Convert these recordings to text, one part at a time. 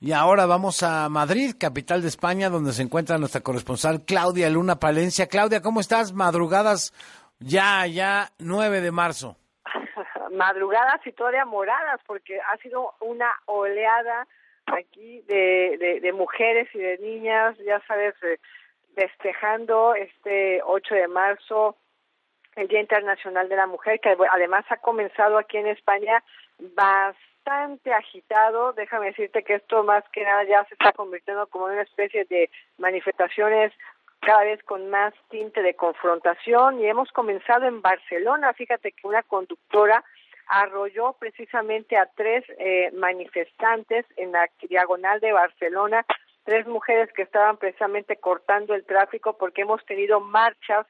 Y ahora vamos a Madrid, capital de España, donde se encuentra nuestra corresponsal Claudia Luna Palencia. Claudia, ¿cómo estás? Madrugadas ya, ya 9 de marzo. Madrugadas y todavía moradas, porque ha sido una oleada aquí de, de, mujeres y de niñas, ya sabes, eh, festejando este 8 de marzo, el Día Internacional de la Mujer, que además ha comenzado aquí en España bastante bastante agitado. Déjame decirte que esto más que nada ya se está convirtiendo como en una especie de manifestaciones cada vez con más tinte de confrontación y hemos comenzado en Barcelona. Fíjate que una conductora arrolló precisamente a tres eh, manifestantes en la diagonal de Barcelona, tres mujeres que estaban precisamente cortando el tráfico porque hemos tenido marchas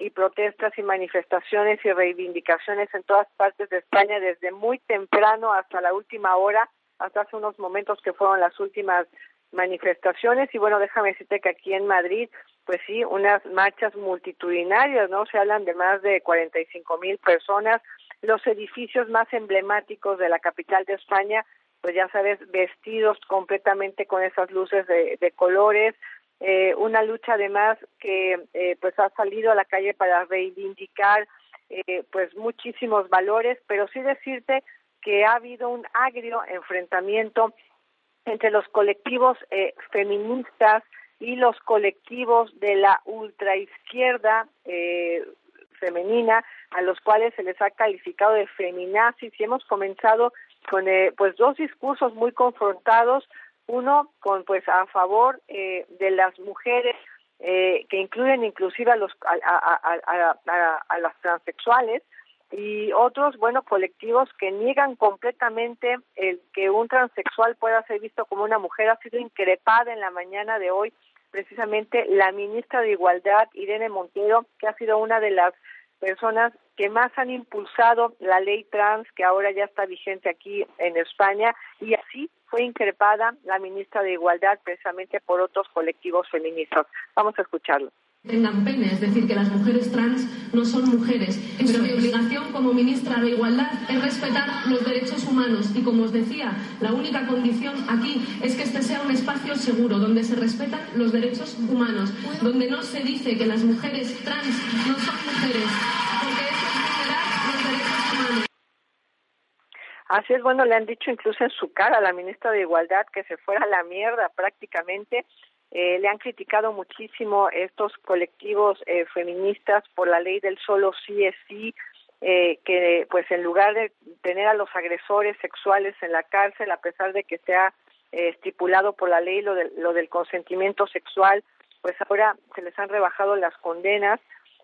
y protestas y manifestaciones y reivindicaciones en todas partes de España desde muy temprano hasta la última hora, hasta hace unos momentos que fueron las últimas manifestaciones y bueno, déjame decirte que aquí en Madrid, pues sí, unas marchas multitudinarias, ¿no? Se hablan de más de 45 mil personas, los edificios más emblemáticos de la capital de España, pues ya sabes, vestidos completamente con esas luces de, de colores, eh, una lucha además que eh, pues ha salido a la calle para reivindicar eh, pues muchísimos valores, pero sí decirte que ha habido un agrio enfrentamiento entre los colectivos feministas y los colectivos de la ultraizquierda femenina, a los cuales se les ha calificado de feminazis. Y hemos comenzado con pues dos discursos muy confrontados uno con pues a favor eh, de las mujeres eh, que incluyen inclusive a los a, las transexuales y otros bueno colectivos que niegan completamente el que un transexual pueda ser visto como una mujer. Ha sido increpada en la mañana de hoy precisamente la ministra de Igualdad Irene Montero que ha sido una de las personas que más han impulsado la ley trans que ahora ya está vigente aquí en España y así fue increpada la ministra de Igualdad precisamente por otros colectivos feministas. Vamos a escucharlo tengan pene, es decir, que las mujeres trans no son mujeres. Pero mi obligación como ministra de Igualdad es respetar los derechos humanos y, como os decía, la única condición aquí es que este sea un espacio seguro, donde se respetan los derechos humanos, donde no se dice que las mujeres trans no son mujeres, porque eso es vulnerar los derechos humanos. Así es, bueno, le han dicho incluso en su cara a la ministra de Igualdad que se fuera a la mierda prácticamente. Eh, le han criticado muchísimo estos colectivos eh, feministas por la ley del solo sí es sí, eh, que pues en lugar de tener a los agresores sexuales en la cárcel, a pesar de que sea estipulado por la ley lo, lo del consentimiento sexual, pues ahora se les han rebajado las condenas.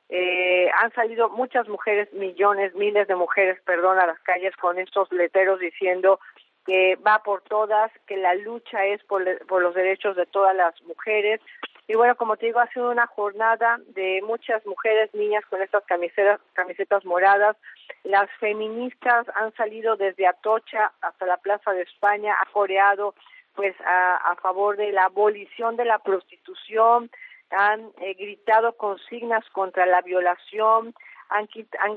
Eh, han salido muchas mujeres, millones, miles de mujeres, perdón, a las calles con estos letreros diciendo que va por todas, que la lucha es por, los derechos de todas las mujeres. Y bueno, como te digo, ha sido una jornada de muchas mujeres, niñas con estas camisetas, camisetas moradas. Las feministas han salido desde Atocha hasta la Plaza de España, ha coreado pues a, a favor de la abolición de la prostitución, han eh, gritado consignas contra la violación, han,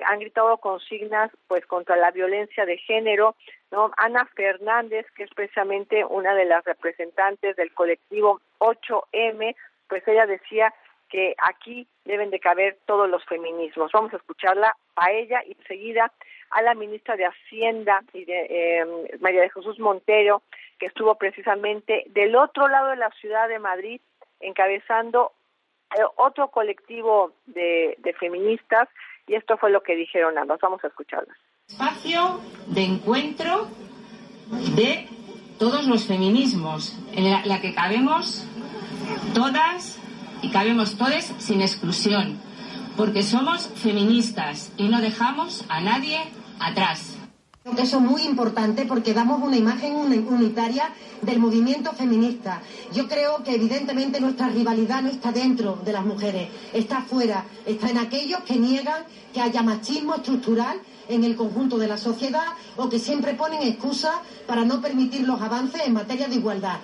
han, gritado consignas pues contra la violencia de género, ¿no? Ana Fernández, que es precisamente una de las representantes del colectivo 8M, pues ella decía que aquí deben de caber todos los feminismos. Vamos a escucharla a ella y enseguida a la ministra de Hacienda y de eh, María de Jesús Montero, que estuvo precisamente del otro lado de la ciudad de Madrid encabezando eh, otro colectivo de, feministas y esto fue lo que dijeron ambas. Vamos a escucharlas. Espacio de encuentro de todos los feminismos, en la, que cabemos todas y cabemos todos sin exclusión, porque somos feministas y no dejamos a nadie atrás. Eso es muy importante porque damos una imagen unitaria del movimiento feminista. Yo creo que evidentemente nuestra rivalidad no está dentro de las mujeres, está fuera, está en aquellos que niegan que haya machismo estructural en el conjunto de la sociedad o que siempre ponen excusas para no permitir los avances en materia de igualdad.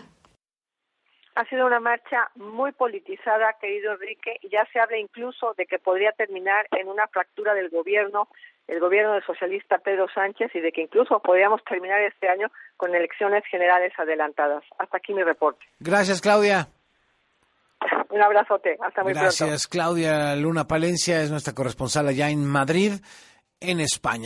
Ha sido una marcha muy politizada, querido Enrique, y ya se habla incluso de que podría terminar en una fractura del gobierno, el gobierno del socialista Pedro Sánchez, y de que incluso podríamos terminar este año con elecciones generales adelantadas. Hasta aquí mi reporte. Gracias, Claudia. Un abrazote. Hasta muy Gracias, Claudia Luna Palencia es nuestra corresponsal allá en Madrid, en España.